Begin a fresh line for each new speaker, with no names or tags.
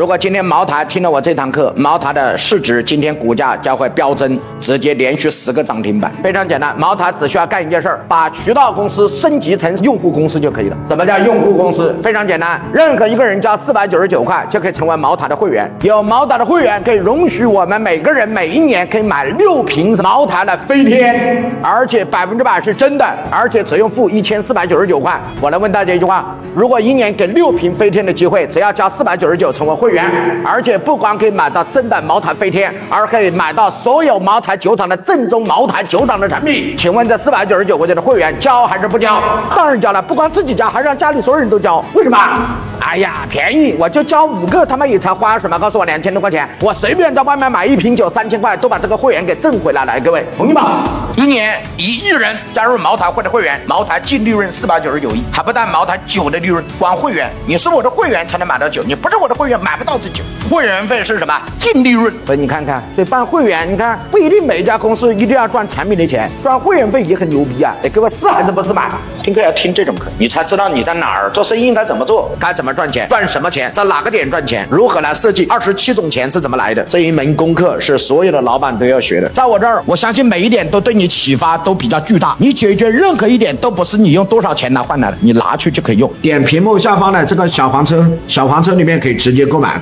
如果今天茅台听了我这堂课，茅台的市值今天股价将会飙增，直接连续十个涨停板。非常简单，茅台只需要干一件事儿，把渠道公司升级成用户公司就可以了。什么叫用户公司？非常简单，任何一个人交四百九十九块就可以成为茅台的会员。有茅台的会员可以容许我们每个人每一年可以买六瓶茅台的飞天，而且百分之百是真的，而且只用付一千四百九十九块。我来问大家一句话：如果一年给六瓶飞天的机会，只要交四百九十九成为会员，而且不光可以买到真的茅台飞天，而可以买到所有茅台酒厂的正宗茅台酒厂的产品。请问这四百九十九块钱的会员交还是不交？当然交了，不光自己交，还让家里所有人都交。为什么？哎呀，便宜，我就交五个，他妈也才花什么？告诉我两千多块钱，我随便在外面买一瓶酒三千块，都把这个会员给挣回来了。各位，同意吗？一年一亿人加入茅台会的会员，茅台净利润四百九十九亿，还不但茅台酒的利润，光会员，你是我的会员才能买到酒，你不是我的会员买不到这酒。会员费是什么？净利润。所以你看看，所以办会员，你看不一定每一家公司一定要赚产品的钱，赚会员费也很牛逼啊！哎，各位是还是不是嘛？听课要听这种课，你才知道你在哪儿做生意应该怎么做，该怎么赚钱，赚什么钱，在哪个点赚钱，如何来设计二十七种钱是怎么来的？这一门功课是所有的老板都要学的。在我这儿，我相信每一点都对你启发都比较巨大。你解决任何一点都不是你用多少钱来换来的，你拿去就可以用。点屏幕下方的这个小黄车，小黄车里面可以直接购买。